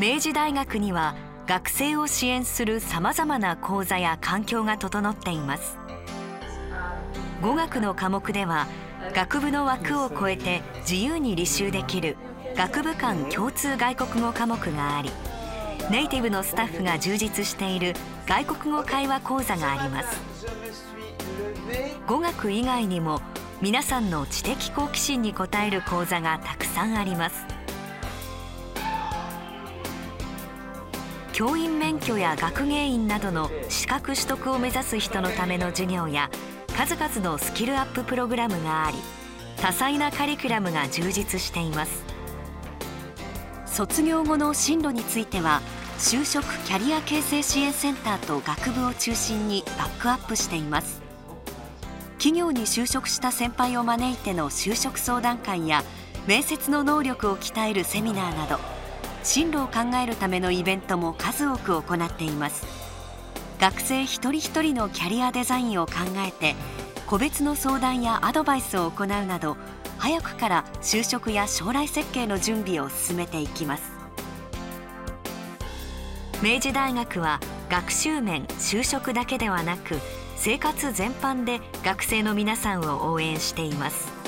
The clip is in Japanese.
明治大学には学生を支援するさまざまな講座や環境が整っています。語学の科目では学部の枠を超えて自由に履修できる学部間共通外国語科目がありネイティブのスタッフが充実している外国語会話講座があります。語学以外にも皆さんの知的好奇心に応える講座がたくさんあります。教員免許や学芸員などの資格取得を目指す人のための授業や数々のスキルアッププログラムがあり多彩なカリキュラムが充実しています。卒業後の進路については就職キャリア形成支援センターと学部を中心にバックアップしています。企業に就職した先輩を招いての就職相談会や面接の能力を鍛えるセミナーなど進路を考えるためのイベントも数多く行っています。学生一人一人のキャリアデザインを考えて個別の相談やアドバイスを行うなど早くから就職や将来設計の準備を進めていきます。明治大学は学習面就職だけではなく生活全般で学生の皆さんを応援しています。